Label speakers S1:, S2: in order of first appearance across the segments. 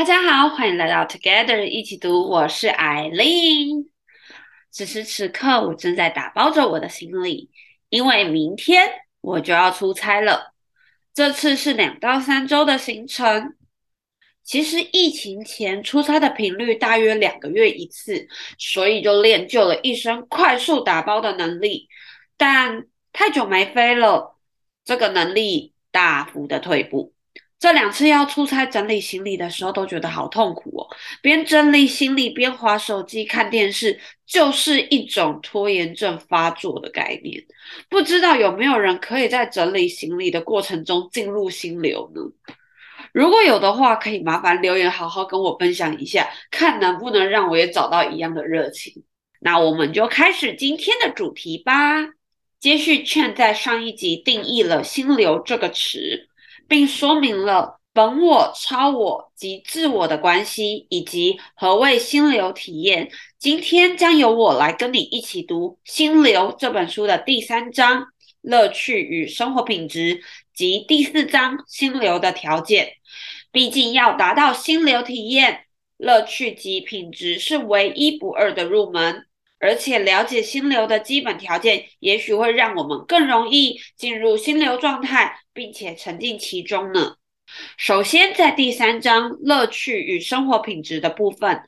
S1: 大家好，欢迎来到 Together 一起读，我是艾琳。此时此刻，我正在打包着我的行李，因为明天我就要出差了。这次是两到三周的行程。其实疫情前出差的频率大约两个月一次，所以就练就了一身快速打包的能力。但太久没飞了，这个能力大幅的退步。这两次要出差整理行李的时候，都觉得好痛苦哦。边整理行李边滑手机看电视，就是一种拖延症发作的概念。不知道有没有人可以在整理行李的过程中进入心流呢？如果有的话，可以麻烦留言好好跟我分享一下，看能不能让我也找到一样的热情。那我们就开始今天的主题吧。接续 Chen 在上一集定义了“心流”这个词。并说明了本我、超我及自我的关系，以及何谓心流体验。今天将由我来跟你一起读《心流》这本书的第三章“乐趣与生活品质”及第四章“心流的条件”。毕竟要达到心流体验，乐趣及品质是唯一不二的入门。而且了解心流的基本条件，也许会让我们更容易进入心流状态，并且沉浸其中呢。首先，在第三章“乐趣与生活品质”的部分，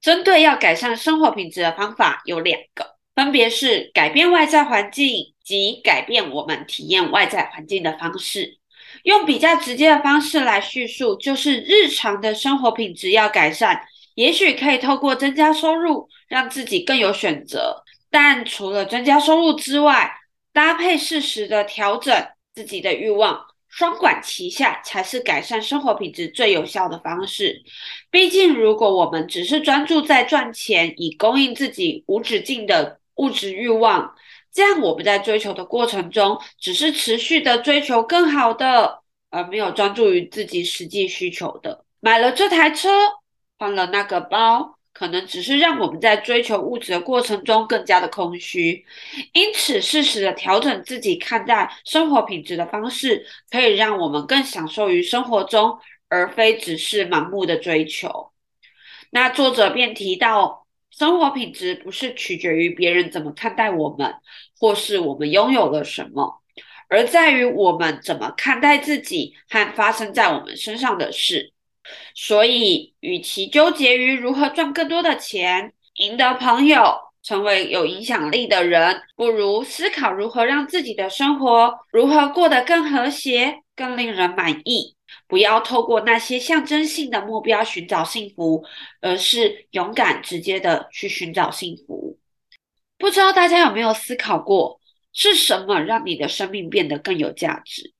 S1: 针对要改善生活品质的方法有两个，分别是改变外在环境及改变我们体验外在环境的方式。用比较直接的方式来叙述，就是日常的生活品质要改善。也许可以透过增加收入，让自己更有选择。但除了增加收入之外，搭配适时的调整自己的欲望，双管齐下，才是改善生活品质最有效的方式。毕竟，如果我们只是专注在赚钱，以供应自己无止境的物质欲望，这样我们在追求的过程中，只是持续的追求更好的，而没有专注于自己实际需求的。买了这台车。换了那个包，可能只是让我们在追求物质的过程中更加的空虚。因此，适时的调整自己看待生活品质的方式，可以让我们更享受于生活中，而非只是盲目的追求。那作者便提到，生活品质不是取决于别人怎么看待我们，或是我们拥有了什么，而在于我们怎么看待自己和发生在我们身上的事。所以，与其纠结于如何赚更多的钱、赢得朋友、成为有影响力的人，不如思考如何让自己的生活如何过得更和谐、更令人满意。不要透过那些象征性的目标寻找幸福，而是勇敢直接的去寻找幸福。不知道大家有没有思考过，是什么让你的生命变得更有价值？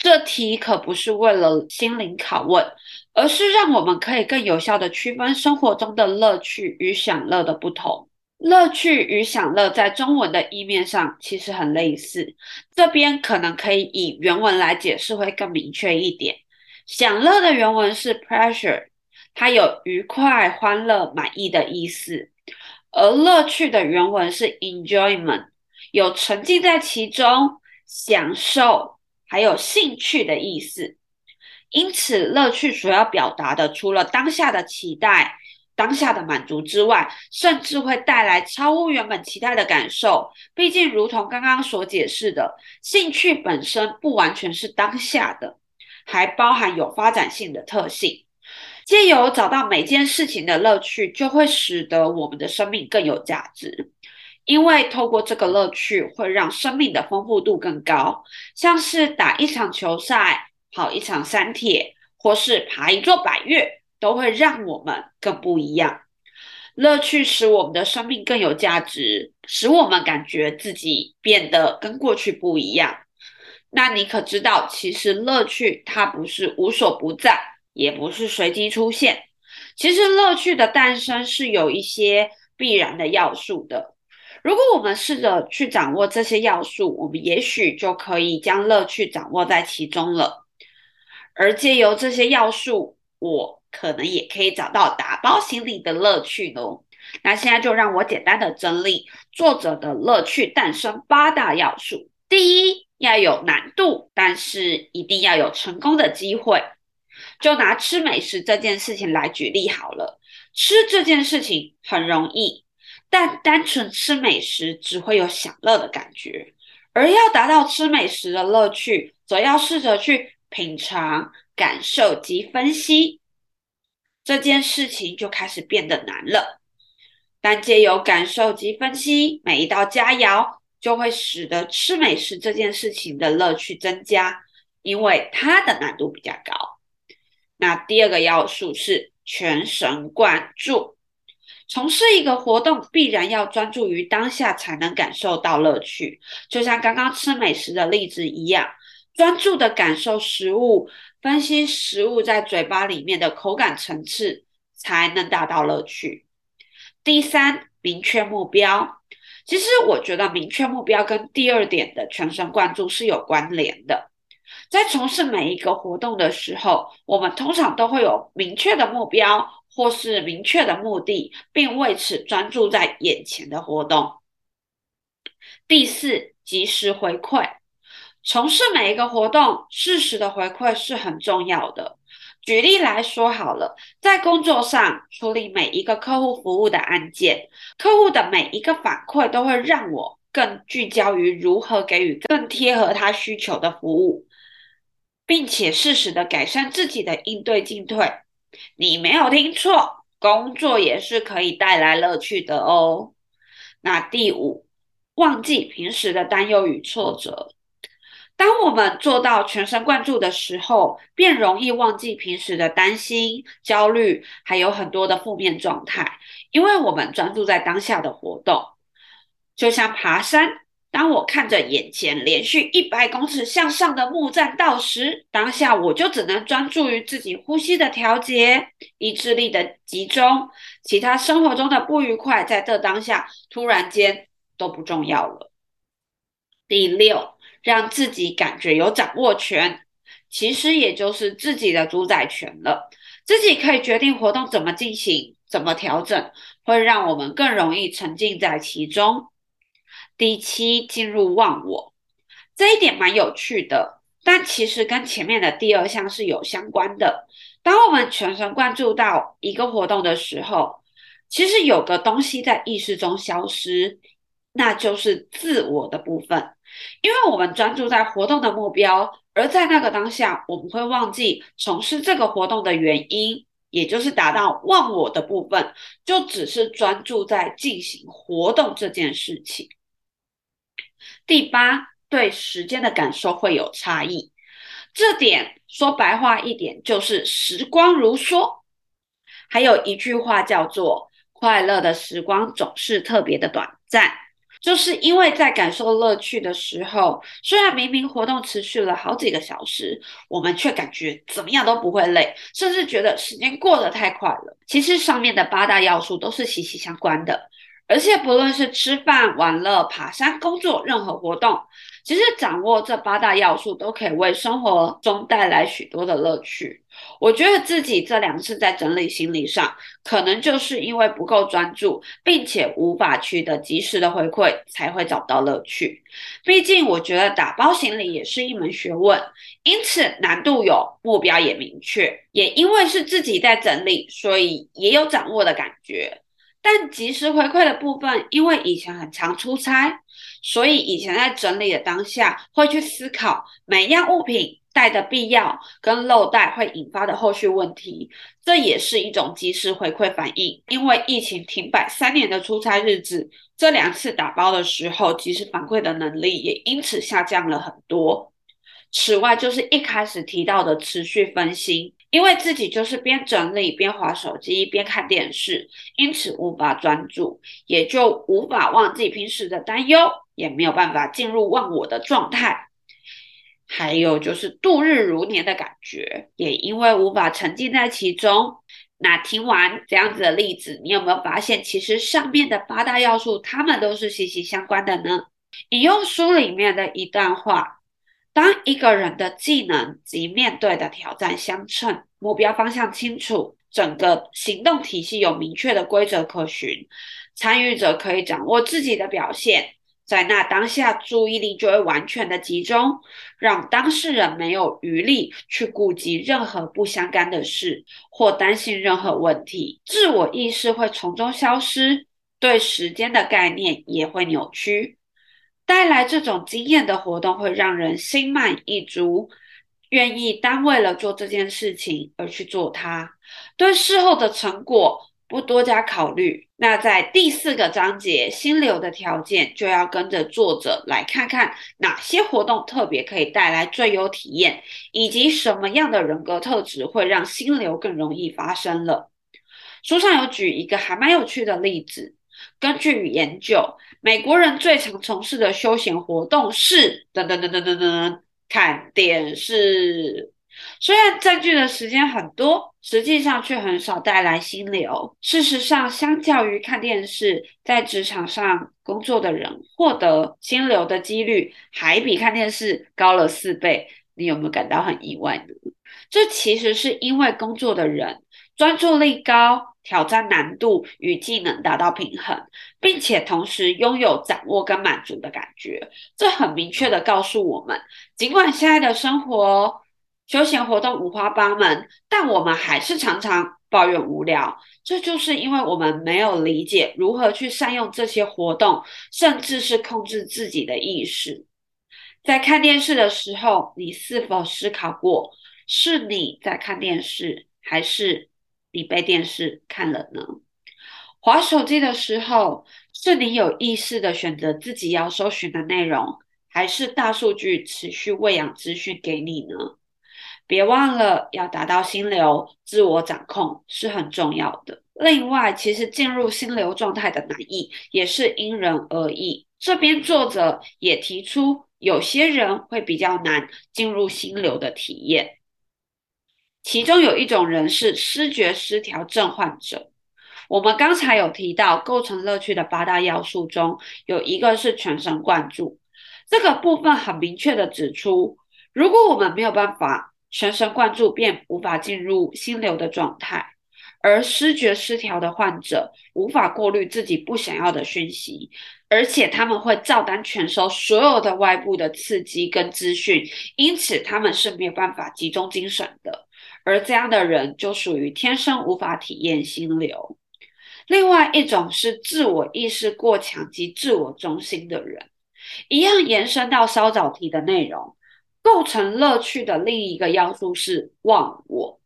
S1: 这题可不是为了心灵拷问，而是让我们可以更有效地区分生活中的乐趣与享乐的不同。乐趣与享乐在中文的意面上其实很类似，这边可能可以以原文来解释会更明确一点。享乐的原文是 pleasure，它有愉快、欢乐、满意的意思；而乐趣的原文是 enjoyment，有沉浸在其中、享受。还有兴趣的意思，因此乐趣所要表达的，除了当下的期待、当下的满足之外，甚至会带来超乎原本期待的感受。毕竟，如同刚刚所解释的，兴趣本身不完全是当下的，还包含有发展性的特性。借由找到每件事情的乐趣，就会使得我们的生命更有价值。因为透过这个乐趣，会让生命的丰富度更高，像是打一场球赛、跑一场山铁，或是爬一座百岳，都会让我们更不一样。乐趣使我们的生命更有价值，使我们感觉自己变得跟过去不一样。那你可知道，其实乐趣它不是无所不在，也不是随机出现。其实乐趣的诞生是有一些必然的要素的。如果我们试着去掌握这些要素，我们也许就可以将乐趣掌握在其中了。而借由这些要素，我可能也可以找到打包行李的乐趣哦。那现在就让我简单的整理作者的乐趣诞生八大要素。第一，要有难度，但是一定要有成功的机会。就拿吃美食这件事情来举例好了。吃这件事情很容易，但单纯吃美食只会有享乐的感觉，而要达到吃美食的乐趣，则要试着去品尝、感受及分析。这件事情就开始变得难了。但借由感受及分析每一道佳肴，就会使得吃美食这件事情的乐趣增加，因为它的难度比较高。那第二个要素是全神贯注。从事一个活动，必然要专注于当下，才能感受到乐趣。就像刚刚吃美食的例子一样，专注的感受食物，分析食物在嘴巴里面的口感层次，才能达到乐趣。第三，明确目标。其实我觉得明确目标跟第二点的全神贯注是有关联的。在从事每一个活动的时候，我们通常都会有明确的目标或是明确的目的，并为此专注在眼前的活动。第四，及时回馈。从事每一个活动，适时的回馈是很重要的。举例来说好了，在工作上处理每一个客户服务的案件，客户的每一个反馈都会让我更聚焦于如何给予更贴合他需求的服务，并且适时的改善自己的应对进退。你没有听错，工作也是可以带来乐趣的哦。那第五，忘记平时的担忧与挫折。当我们做到全神贯注的时候，便容易忘记平时的担心、焦虑，还有很多的负面状态，因为我们专注在当下的活动。就像爬山，当我看着眼前连续一百公尺向上的木栈道时，当下我就只能专注于自己呼吸的调节、意志力的集中，其他生活中的不愉快，在这当下突然间都不重要了。第六。让自己感觉有掌握权，其实也就是自己的主宰权了。自己可以决定活动怎么进行、怎么调整，会让我们更容易沉浸在其中。第七，进入忘我，这一点蛮有趣的，但其实跟前面的第二项是有相关的。当我们全神贯注到一个活动的时候，其实有个东西在意识中消失，那就是自我的部分。因为我们专注在活动的目标，而在那个当下，我们会忘记从事这个活动的原因，也就是达到忘我的部分，就只是专注在进行活动这件事情。第八，对时间的感受会有差异，这点说白话一点就是时光如梭。还有一句话叫做“快乐的时光总是特别的短暂”。就是因为在感受乐趣的时候，虽然明明活动持续了好几个小时，我们却感觉怎么样都不会累，甚至觉得时间过得太快了。其实上面的八大要素都是息息相关的。而且不论是吃饭、玩乐、爬山、工作，任何活动，其实掌握这八大要素都可以为生活中带来许多的乐趣。我觉得自己这两次在整理行李上，可能就是因为不够专注，并且无法取得及时的回馈，才会找到乐趣。毕竟我觉得打包行李也是一门学问，因此难度有，目标也明确。也因为是自己在整理，所以也有掌握的感觉。但及时回馈的部分，因为以前很常出差，所以以前在整理的当下，会去思考每样物品带的必要跟漏带会引发的后续问题，这也是一种及时回馈反应。因为疫情停摆三年的出差日子，这两次打包的时候，及时反馈的能力也因此下降了很多。此外，就是一开始提到的持续分心。因为自己就是边整理边划手机边看电视，因此无法专注，也就无法忘记平时的担忧，也没有办法进入忘我的状态。还有就是度日如年的感觉，也因为无法沉浸在其中。那听完这样子的例子，你有没有发现，其实上面的八大要素，它们都是息息相关的呢？引用书里面的一段话。当一个人的技能及面对的挑战相称，目标方向清楚，整个行动体系有明确的规则可循，参与者可以掌握自己的表现，在那当下，注意力就会完全的集中，让当事人没有余力去顾及任何不相干的事或担心任何问题，自我意识会从中消失，对时间的概念也会扭曲。带来这种经验的活动会让人心满意足，愿意单为了做这件事情而去做它，对事后的成果不多加考虑。那在第四个章节，心流的条件，就要跟着作者来看看哪些活动特别可以带来最优体验，以及什么样的人格特质会让心流更容易发生了。书上有举一个还蛮有趣的例子，根据研究，美国人最常从事的休闲活动是噔噔噔噔噔噔，看电视。虽然占据的时间很多，实际上却很少带来心流。事实上，相较于看电视，在职场上工作的人获得心流的几率还比看电视高了四倍。你有没有感到很意外呢？这其实是因为工作的人专注力高，挑战难度与技能达到平衡，并且同时拥有掌握跟满足的感觉。这很明确地告诉我们，尽管现在的生活，休闲活动五花八门，但我们还是常常抱怨无聊。这就是因为我们没有理解如何去善用这些活动，甚至是控制自己的意识。在看电视的时候，你是否思考过，是你在看电视，还是你被电视看了呢？划手机的时候，是你有意识地选择自己要搜寻的内容，还是大数据持续喂养资讯给你呢？别忘了，要达到心流，自我掌控是很重要的。另外，其实进入心流状态的难易也是因人而异。这边作者也提出，有些人会比较难进入心流的体验。其中有一种人是失觉失调症患者。我们刚才有提到，构成乐趣的八大要素中有一个是全神贯注。这个部分很明确地指出，如果我们没有办法。全神贯注便无法进入心流的状态，而失觉失调的患者无法过滤自己不想要的讯息，而且他们会照单全收所有的外部的刺激跟资讯，因此他们是没有办法集中精神的，而这样的人就属于天生无法体验心流。另外一种是自我意识过强及自我中心的人，一样延伸到稍早提的内容。构成乐趣的另一个要素是忘我。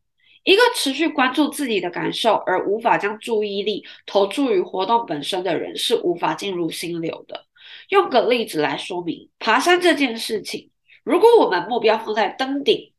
S1: 一个持续关注自己的感受而无法将注意力投注于活动本身的人，是无法进入心流的。用个例子来说明，爬山这件事情，如果我们目标放在登顶，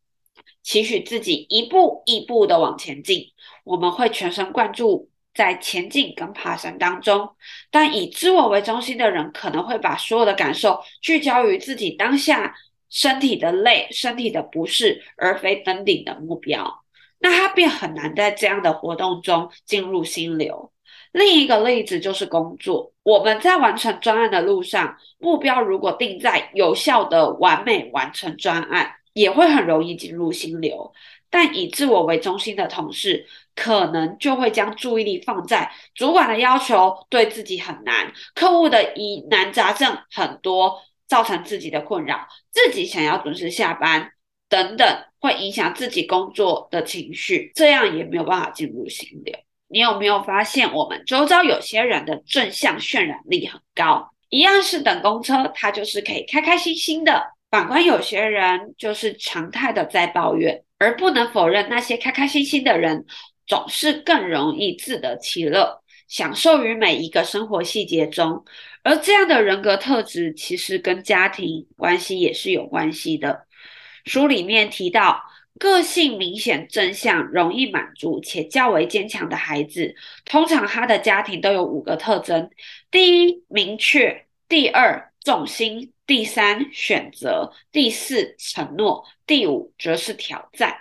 S1: 期许自己一步一步的往前进，我们会全神贯注在前进跟爬山当中。但以自我为中心的人，可能会把所有的感受聚焦于自己当下。身体的累，身体的不适，而非登顶的目标，那他便很难在这样的活动中进入心流。另一个例子就是工作，我们在完成专案的路上，目标如果定在有效的完美完成专案，也会很容易进入心流。但以自我为中心的同事，可能就会将注意力放在主管的要求对自己很难，客户的疑难杂症很多。造成自己的困扰，自己想要准时下班等等，会影响自己工作的情绪，这样也没有办法进入心流。你有没有发现，我们周遭有些人的正向渲染力很高，一样是等公车，他就是可以开开心心的；反观有些人就是常态的在抱怨，而不能否认那些开开心心的人总是更容易自得其乐，享受于每一个生活细节中。而这样的人格特质，其实跟家庭关系也是有关系的。书里面提到，个性明显正向、容易满足且较为坚强的孩子，通常他的家庭都有五个特征：第一，明确；第二，重心；第三，选择；第四，承诺；第五，则是挑战。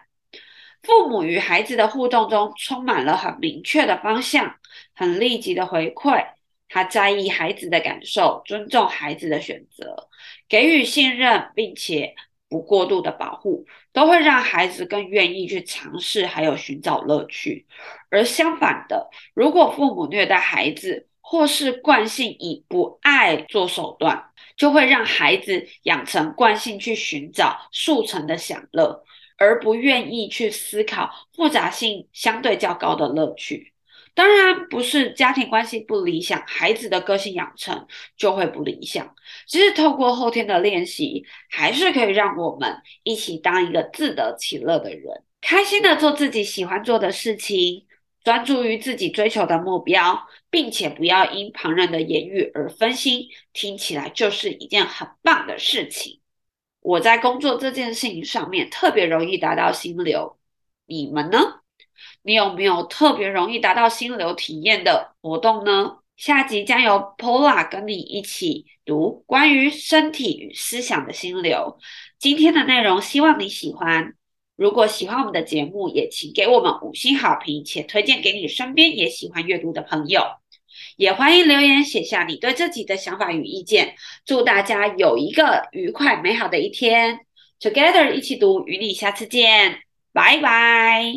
S1: 父母与孩子的互动中，充满了很明确的方向，很立即的回馈。他在意孩子的感受，尊重孩子的选择，给予信任，并且不过度的保护，都会让孩子更愿意去尝试，还有寻找乐趣。而相反的，如果父母虐待孩子，或是惯性以不爱做手段，就会让孩子养成惯性去寻找速成的享乐，而不愿意去思考复杂性相对较高的乐趣。当然，不是家庭关系不理想，孩子的个性养成就会不理想。只是透过后天的练习，还是可以让我们一起当一个自得其乐的人，开心的做自己喜欢做的事情。专注于自己追求的目标，并且不要因旁人的言语而分心，听起来就是一件很棒的事情。我在工作这件事情上面特别容易达到心流，你们呢？你有没有特别容易达到心流体验的活动呢？下集将由 Paula 跟你一起读关于身体与思想的心流。今天的内容希望你喜欢。如果喜欢我们的节目，也请给我们五星好评，且推荐给你身边也喜欢阅读的朋友。也欢迎留言写下你对自己的想法与意见。祝大家有一个愉快美好的一天！Together 一起读，与你下次见，拜拜。